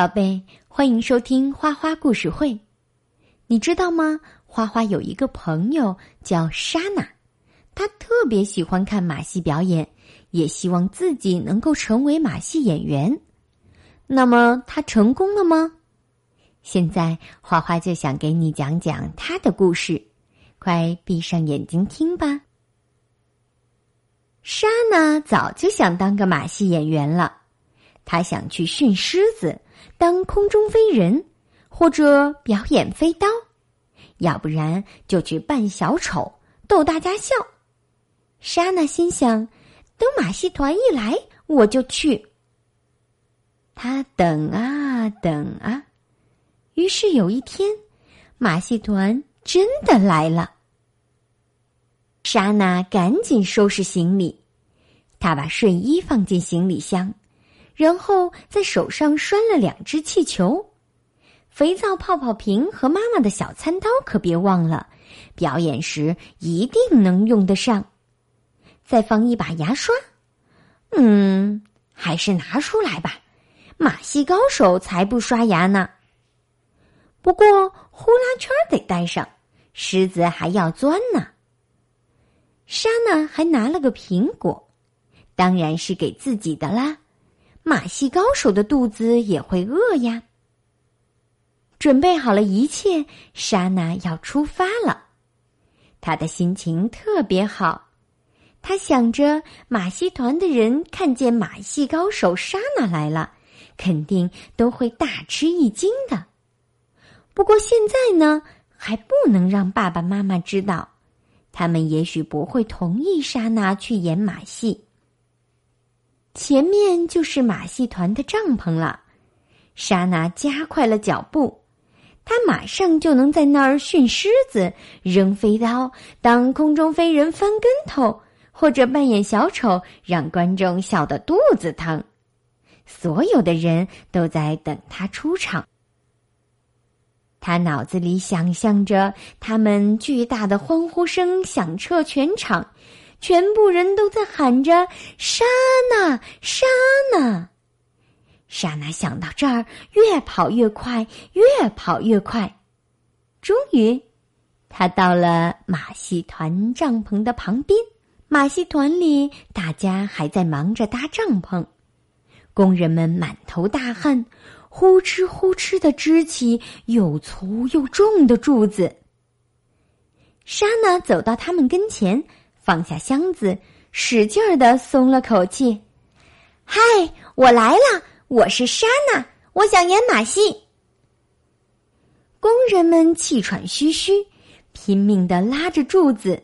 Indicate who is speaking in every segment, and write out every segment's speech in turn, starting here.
Speaker 1: 宝贝，欢迎收听花花故事会。你知道吗？花花有一个朋友叫莎娜，她特别喜欢看马戏表演，也希望自己能够成为马戏演员。那么，她成功了吗？现在，花花就想给你讲讲她的故事。快闭上眼睛听吧。莎娜早就想当个马戏演员了，她想去驯狮子。当空中飞人，或者表演飞刀，要不然就去扮小丑逗大家笑。莎娜心想：等马戏团一来，我就去。他等啊等啊，于是有一天，马戏团真的来了。莎娜赶紧收拾行李，她把睡衣放进行李箱。然后在手上拴了两只气球，肥皂泡泡瓶和妈妈的小餐刀可别忘了，表演时一定能用得上。再放一把牙刷，嗯，还是拿出来吧，马戏高手才不刷牙呢。不过呼啦圈得带上，狮子还要钻呢。莎娜还拿了个苹果，当然是给自己的啦。马戏高手的肚子也会饿呀。准备好了一切，莎娜要出发了。她的心情特别好，她想着马戏团的人看见马戏高手莎娜来了，肯定都会大吃一惊的。不过现在呢，还不能让爸爸妈妈知道，他们也许不会同意莎娜去演马戏。前面就是马戏团的帐篷了，莎娜加快了脚步，她马上就能在那儿训狮子、扔飞刀、当空中飞人、翻跟头，或者扮演小丑，让观众笑得肚子疼。所有的人都在等他出场。他脑子里想象着他们巨大的欢呼声响彻全场。全部人都在喊着“莎娜，莎娜”。莎娜想到这儿，越跑越快，越跑越快。终于，他到了马戏团帐篷的旁边。马戏团里，大家还在忙着搭帐篷，工人们满头大汗，呼哧呼哧的支起又粗又重的柱子。莎娜走到他们跟前。放下箱子，使劲儿的松了口气。嗨，我来了！我是莎娜，我想演马戏。工人们气喘吁吁，拼命的拉着柱子。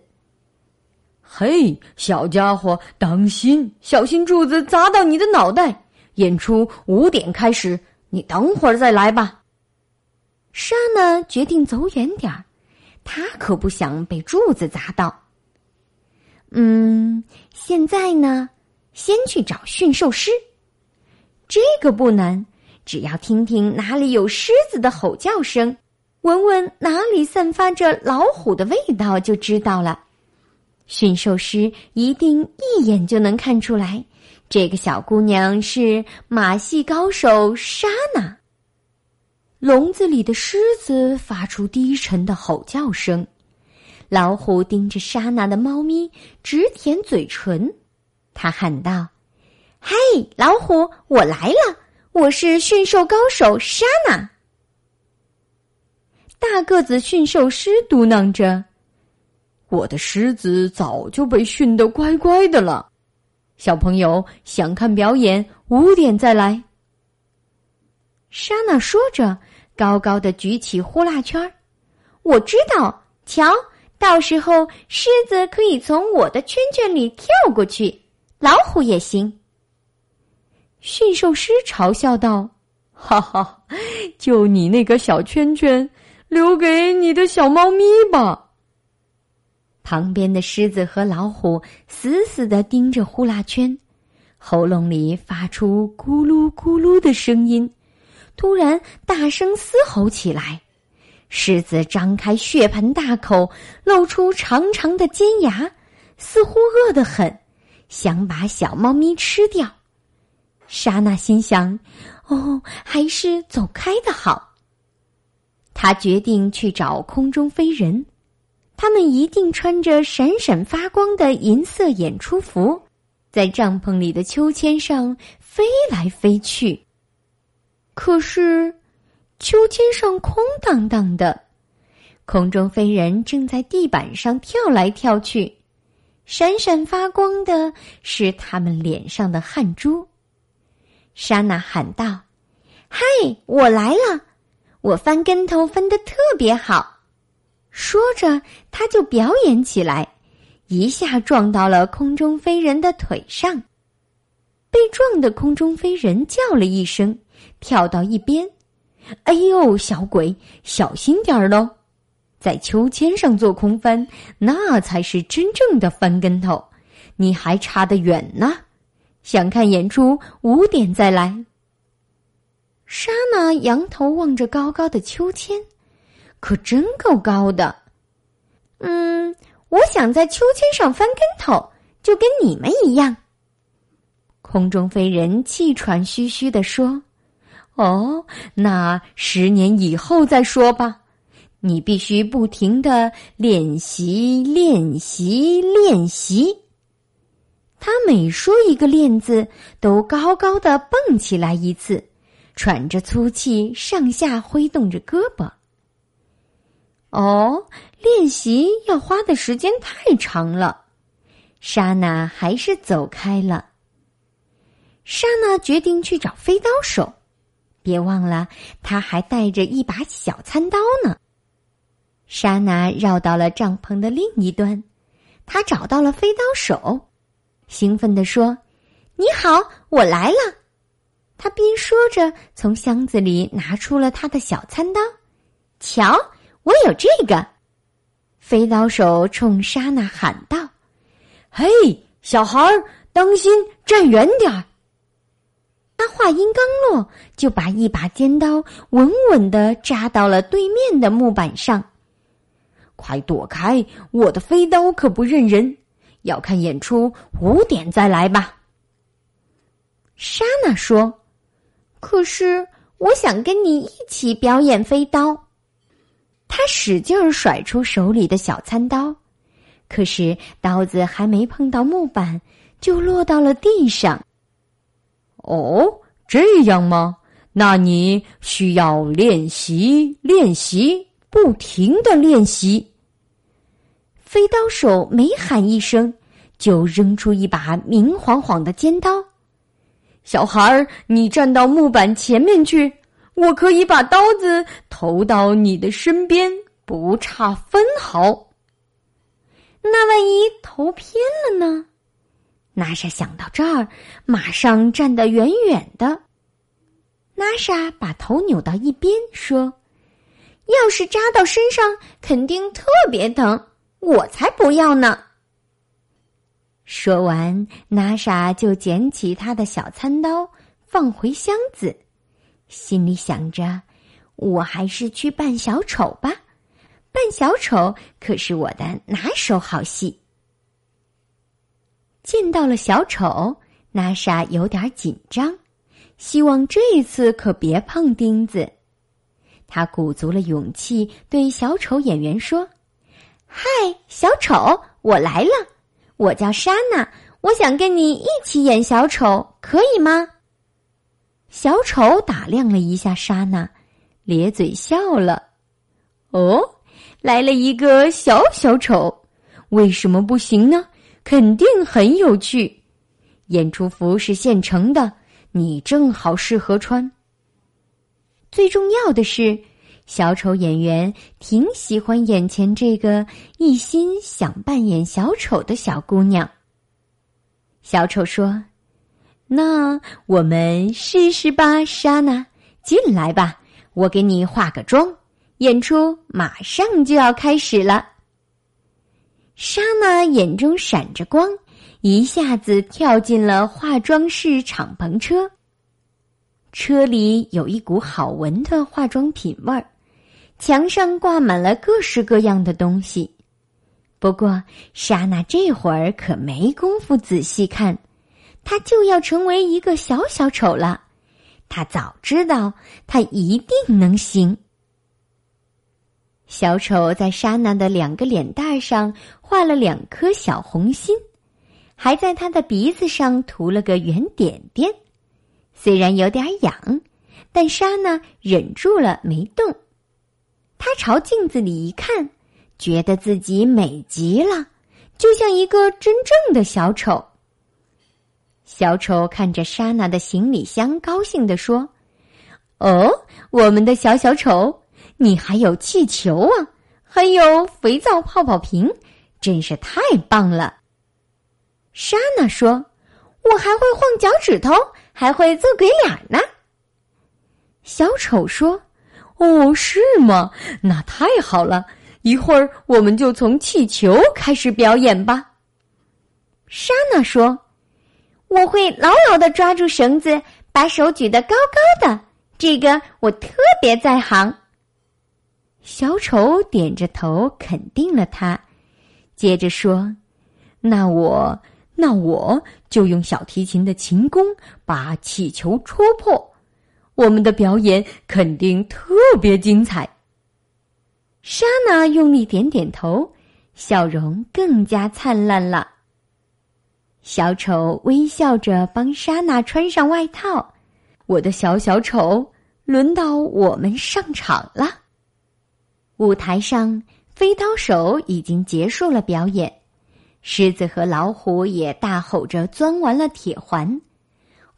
Speaker 2: 嘿，小家伙，当心，小心柱子砸到你的脑袋！演出五点开始，你等会儿再来吧。
Speaker 1: 莎娜决定走远点儿，她可不想被柱子砸到。嗯，现在呢，先去找驯兽师。这个不难，只要听听哪里有狮子的吼叫声，闻闻哪里散发着老虎的味道，就知道了。驯兽师一定一眼就能看出来，这个小姑娘是马戏高手莎娜。笼子里的狮子发出低沉的吼叫声。老虎盯着莎娜的猫咪，直舔嘴唇。他喊道：“嘿，老虎，我来了！我是驯兽高手莎娜。”大个子驯兽师嘟囔着：“
Speaker 2: 我的狮子早就被训得乖乖的了。小朋友想看表演，五点再来。”
Speaker 1: 莎娜说着，高高的举起呼啦圈我知道，瞧。到时候，狮子可以从我的圈圈里跳过去，老虎也行。驯兽师嘲笑道：“
Speaker 2: 哈哈，就你那个小圈圈，留给你的小猫咪吧。”
Speaker 1: 旁边的狮子和老虎死死的盯着呼啦圈，喉咙里发出咕噜咕噜的声音，突然大声嘶吼起来。狮子张开血盆大口，露出长长的尖牙，似乎饿得很，想把小猫咪吃掉。莎娜心想：“哦，还是走开的好。他决定去找空中飞人，他们一定穿着闪闪发光的银色演出服，在帐篷里的秋千上飞来飞去。可是，秋千上空荡荡的，空中飞人正在地板上跳来跳去，闪闪发光的是他们脸上的汗珠。莎娜喊道：“嗨，我来了！我翻跟头翻得特别好。”说着，他就表演起来，一下撞到了空中飞人的腿上。被撞的空中飞人叫了一声。跳到一边，哎呦，小鬼，小心点儿喽！在秋千上做空翻，那才是真正的翻跟头，你还差得远呢。想看演出，五点再来。莎娜仰头望着高高的秋千，可真够高的。嗯，我想在秋千上翻跟头，就跟你们一样。空中飞人气喘吁吁地说。哦，那十年以后再说吧。你必须不停的练习，练习，练习。他每说一个“练”字，都高高的蹦起来一次，喘着粗气，上下挥动着胳膊。哦，练习要花的时间太长了。莎娜还是走开了。莎娜决定去找飞刀手。别忘了，他还带着一把小餐刀呢。莎娜绕到了帐篷的另一端，他找到了飞刀手，兴奋地说：“你好，我来了。”他边说着，从箱子里拿出了他的小餐刀。瞧，我有这个。飞刀手冲莎娜喊道：“
Speaker 2: 嘿，小孩儿，当心，站远点儿。”
Speaker 1: 他话音刚落，就把一把尖刀稳稳的扎到了对面的木板上。
Speaker 2: 快躲开！我的飞刀可不认人。要看演出，五点再来吧。
Speaker 1: 莎娜说：“可是我想跟你一起表演飞刀。”他使劲儿甩出手里的小餐刀，可是刀子还没碰到木板，就落到了地上。
Speaker 2: 哦，这样吗？那你需要练习，练习，不停的练习。
Speaker 1: 飞刀手每喊一声，就扔出一把明晃晃的尖刀。
Speaker 2: 小孩儿，你站到木板前面去，我可以把刀子投到你的身边，不差分毫。
Speaker 1: 那万一投偏了呢？娜莎想到这儿，马上站得远远的。娜莎把头扭到一边，说：“要是扎到身上，肯定特别疼，我才不要呢。”说完，娜莎就捡起他的小餐刀，放回箱子，心里想着：“我还是去扮小丑吧，扮小丑可是我的拿手好戏。”见到了小丑，娜莎有点紧张，希望这一次可别碰钉子。他鼓足了勇气，对小丑演员说：“嗨，小丑，我来了，我叫莎娜，我想跟你一起演小丑，可以吗？”小丑打量了一下莎娜，咧嘴笑了。“哦，来了一个小小丑，为什么不行呢？”肯定很有趣，演出服是现成的，你正好适合穿。最重要的是，小丑演员挺喜欢眼前这个一心想扮演小丑的小姑娘。小丑说：“那我们试试吧，莎娜，进来吧，我给你化个妆，演出马上就要开始了。”莎娜眼中闪着光，一下子跳进了化妆室敞篷车。车里有一股好闻的化妆品味儿，墙上挂满了各式各样的东西。不过，莎娜这会儿可没工夫仔细看，她就要成为一个小小丑了。他早知道他一定能行。小丑在莎娜的两个脸蛋上画了两颗小红心，还在她的鼻子上涂了个圆点点。虽然有点痒，但莎娜忍住了没动。她朝镜子里一看，觉得自己美极了，就像一个真正的小丑。小丑看着莎娜的行李箱，高兴地说：“哦，我们的小小丑，你还有气球啊，还有肥皂泡泡瓶，真是太棒了。”莎娜说：“我还会晃脚趾头，还会做鬼脸呢。”小丑说：“
Speaker 2: 哦，是吗？那太好了，一会儿我们就从气球开始表演吧。”
Speaker 1: 莎娜说。我会牢牢的抓住绳子，把手举得高高的。这个我特别在行。小丑点着头肯定了他，接着说：“
Speaker 2: 那我，那我就用小提琴的琴弓把气球戳破。我们的表演肯定特别精彩。”
Speaker 1: 莎娜用力点点头，笑容更加灿烂了。小丑微笑着帮莎娜穿上外套。我的小小丑，轮到我们上场了。舞台上，飞刀手已经结束了表演，狮子和老虎也大吼着钻完了铁环，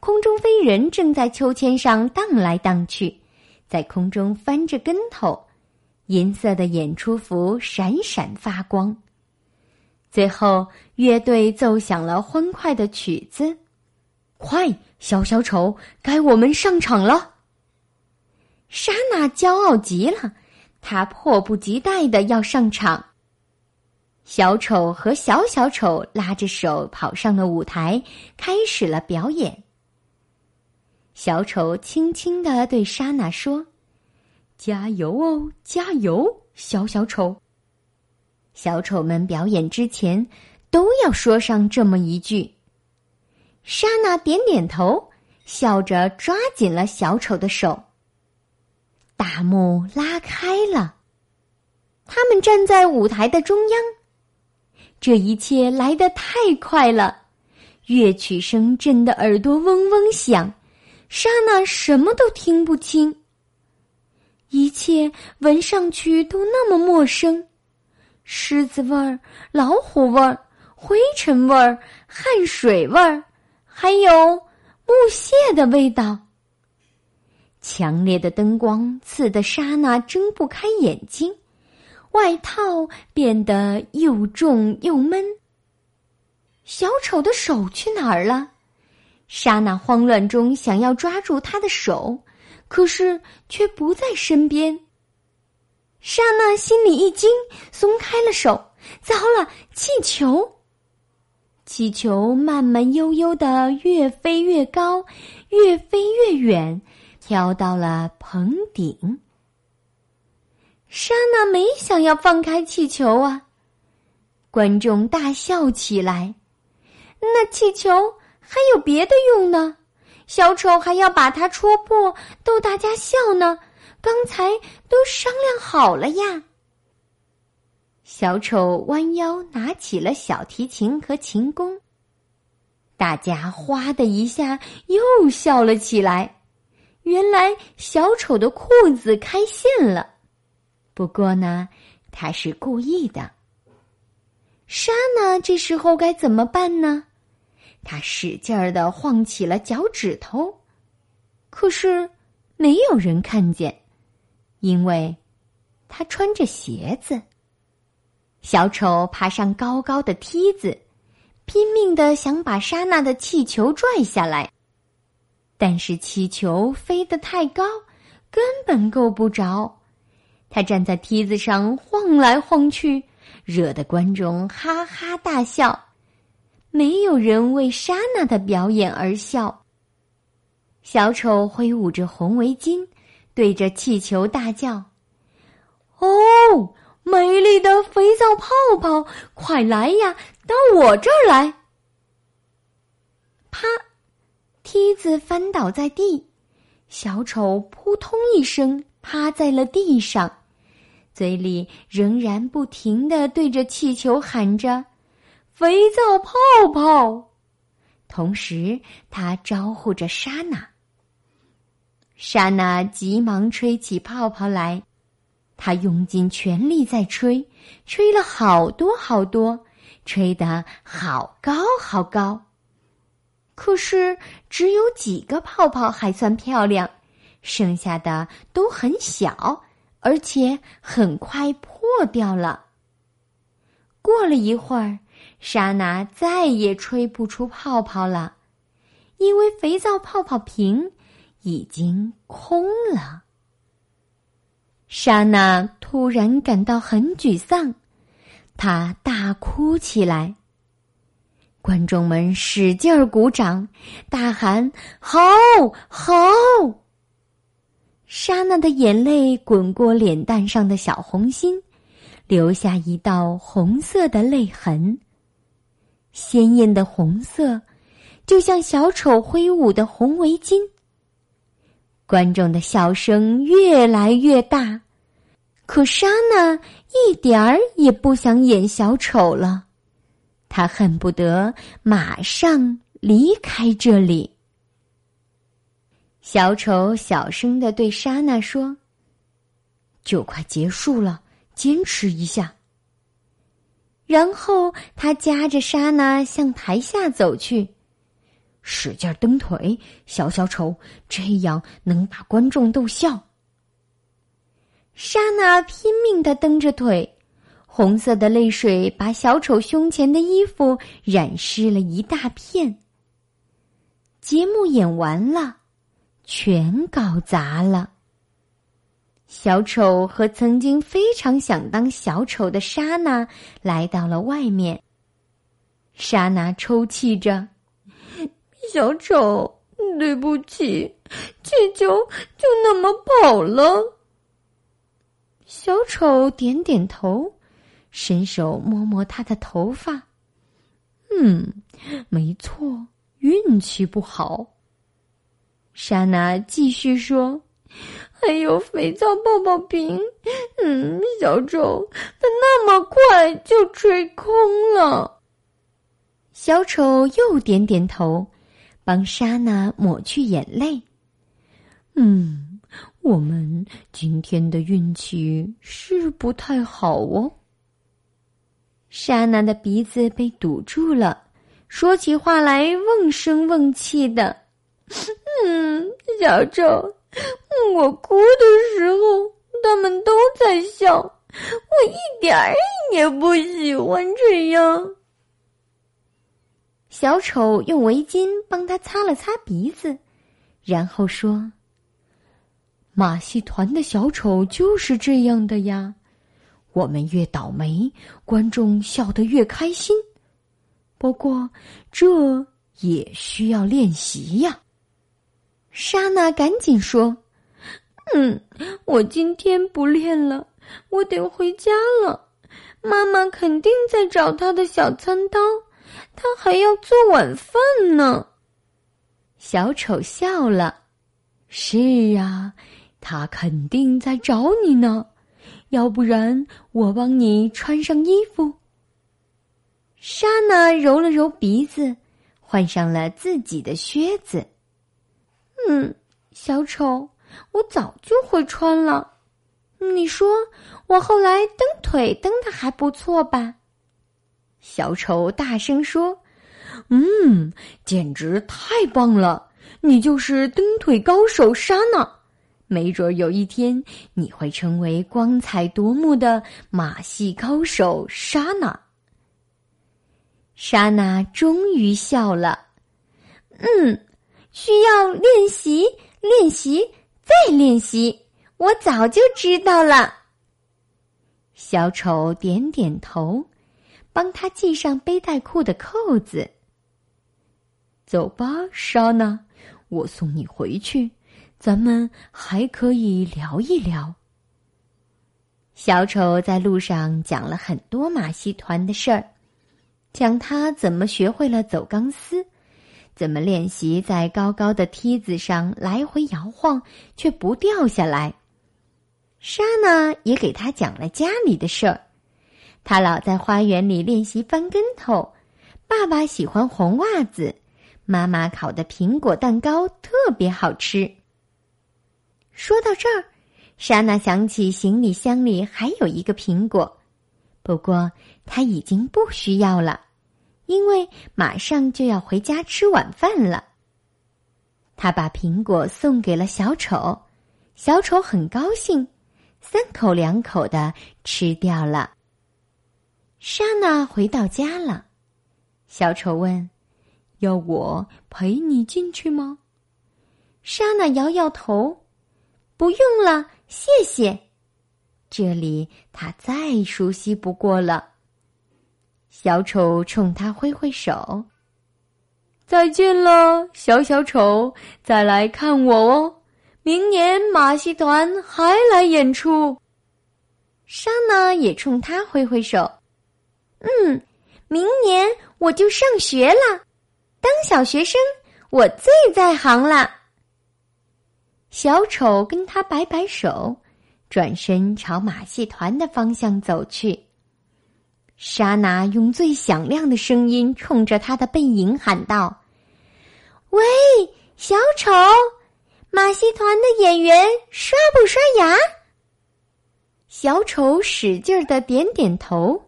Speaker 1: 空中飞人正在秋千上荡来荡去，在空中翻着跟头，银色的演出服闪闪发光。最后，乐队奏响了欢快的曲子。
Speaker 2: 快，小小丑，该我们上场了。
Speaker 1: 莎娜骄傲极了，他迫不及待的要上场。小丑和小小丑拉着手跑上了舞台，开始了表演。小丑轻轻的对莎娜说：“
Speaker 2: 加油哦，加油，小小丑。”
Speaker 1: 小丑们表演之前都要说上这么一句。莎娜点点头，笑着抓紧了小丑的手。大幕拉开了，他们站在舞台的中央。这一切来得太快了，乐曲声震得耳朵嗡嗡响，莎娜什么都听不清。一切闻上去都那么陌生。狮子味儿、老虎味儿、灰尘味儿、汗水味儿，还有木屑的味道。强烈的灯光刺得莎娜睁不开眼睛，外套变得又重又闷。小丑的手去哪儿了？莎娜慌乱中想要抓住他的手，可是却不在身边。莎娜心里一惊，松开了手。糟了，气球！气球慢慢悠悠的越飞越高，越飞越远，飘到了棚顶。莎娜没想要放开气球啊！观众大笑起来。那气球还有别的用呢？小丑还要把它戳破，逗大家笑呢。刚才都商量好了呀。小丑弯腰拿起了小提琴和琴弓，大家哗的一下又笑了起来。原来小丑的裤子开线了，不过呢，他是故意的。莎娜这时候该怎么办呢？他使劲儿的晃起了脚趾头，可是没有人看见。因为，他穿着鞋子。小丑爬上高高的梯子，拼命的想把莎娜的气球拽下来，但是气球飞得太高，根本够不着。他站在梯子上晃来晃去，惹得观众哈哈大笑。没有人为莎娜的表演而笑。小丑挥舞着红围巾。对着气球大叫：“
Speaker 2: 哦，美丽的肥皂泡泡，快来呀，到我这儿来！”
Speaker 1: 啪，梯子翻倒在地，小丑扑通一声趴在了地上，嘴里仍然不停的对着气球喊着：“肥皂泡泡。”同时，他招呼着莎娜。莎娜急忙吹起泡泡来，她用尽全力在吹，吹了好多好多，吹得好高好高。可是只有几个泡泡还算漂亮，剩下的都很小，而且很快破掉了。过了一会儿，莎娜再也吹不出泡泡了，因为肥皂泡泡瓶已经空了。莎娜突然感到很沮丧，她大哭起来。观众们使劲儿鼓掌，大喊：“好，好！”莎娜的眼泪滚过脸蛋上的小红心，留下一道红色的泪痕。鲜艳的红色，就像小丑挥舞的红围巾。观众的笑声越来越大，可莎娜一点儿也不想演小丑了。他恨不得马上离开这里。小丑小声的对莎娜说：“就快结束了，坚持一下。”然后他夹着莎娜向台下走去，使劲蹬腿，小小丑，这样能把观众逗笑。莎娜拼命的蹬着腿。红色的泪水把小丑胸前的衣服染湿了一大片。节目演完了，全搞砸了。小丑和曾经非常想当小丑的莎娜来到了外面。莎娜抽泣着：“小丑，对不起，气球就那么跑了。”小丑点点头。伸手摸摸他的头发，嗯，没错，运气不好。莎娜继续说：“还有肥皂泡泡瓶，嗯，小丑他那么快就吹空了。”小丑又点点头，帮莎娜抹去眼泪。嗯，我们今天的运气是不太好哦。莎娜的鼻子被堵住了，说起话来瓮声瓮气的。嗯，小丑，我哭的时候他们都在笑，我一点儿也不喜欢这样。小丑用围巾帮他擦了擦鼻子，然后说：“马戏团的小丑就是这样的呀。”我们越倒霉，观众笑得越开心。不过，这也需要练习呀。莎娜赶紧说：“嗯，我今天不练了，我得回家了。妈妈肯定在找她的小餐刀，她还要做晚饭呢。”小丑笑了：“是啊，他肯定在找你呢。”要不然我帮你穿上衣服。莎娜揉了揉鼻子，换上了自己的靴子。嗯，小丑，我早就会穿了。你说我后来蹬腿蹬的还不错吧？小丑大声说：“嗯，简直太棒了！你就是蹬腿高手莎娜。”没准有一天你会成为光彩夺目的马戏高手莎娜。莎娜终于笑了，嗯，需要练习，练习，再练习。我早就知道了。小丑点点头，帮他系上背带裤的扣子。走吧，莎娜，我送你回去。咱们还可以聊一聊。小丑在路上讲了很多马戏团的事儿，讲他怎么学会了走钢丝，怎么练习在高高的梯子上来回摇晃，却不掉下来。莎娜也给他讲了家里的事儿。他老在花园里练习翻跟头。爸爸喜欢红袜子，妈妈烤的苹果蛋糕特别好吃。说到这儿，莎娜想起行李箱里还有一个苹果，不过她已经不需要了，因为马上就要回家吃晚饭了。他把苹果送给了小丑，小丑很高兴。三口两口的吃掉了。莎娜回到家了，小丑问：“
Speaker 2: 要我陪你进去吗？”
Speaker 1: 莎娜摇摇头：“不用了，谢谢。这里他再熟悉不过了。”小丑冲他挥挥手：“
Speaker 2: 再见了，小小丑，再来看我哦。”明年马戏团还来演出，
Speaker 1: 莎娜也冲他挥挥手。嗯，明年我就上学了，当小学生我最在行了。小丑跟他摆摆手，转身朝马戏团的方向走去。莎娜用最响亮的声音冲着他的背影喊道：“喂，小丑！”马戏团的演员刷不刷牙？小丑使劲儿的点点头，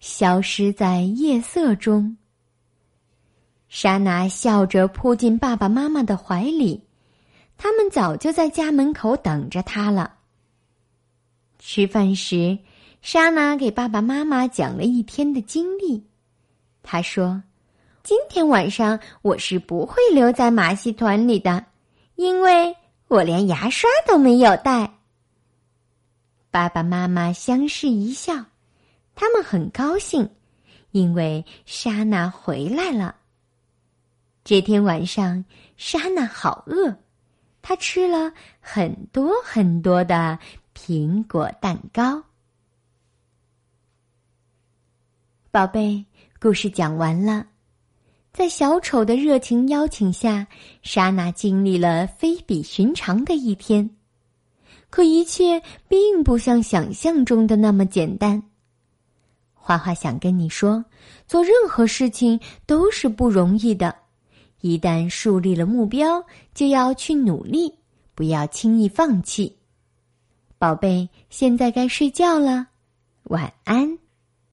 Speaker 1: 消失在夜色中。莎娜笑着扑进爸爸妈妈的怀里，他们早就在家门口等着他了。吃饭时，莎娜给爸爸妈妈讲了一天的经历。她说：“今天晚上我是不会留在马戏团里的。”因为我连牙刷都没有带。爸爸妈妈相视一笑，他们很高兴，因为莎娜回来了。这天晚上，莎娜好饿，他吃了很多很多的苹果蛋糕。宝贝，故事讲完了。在小丑的热情邀请下，莎娜经历了非比寻常的一天。可一切并不像想象中的那么简单。花花想跟你说，做任何事情都是不容易的。一旦树立了目标，就要去努力，不要轻易放弃。宝贝，现在该睡觉了，晚安。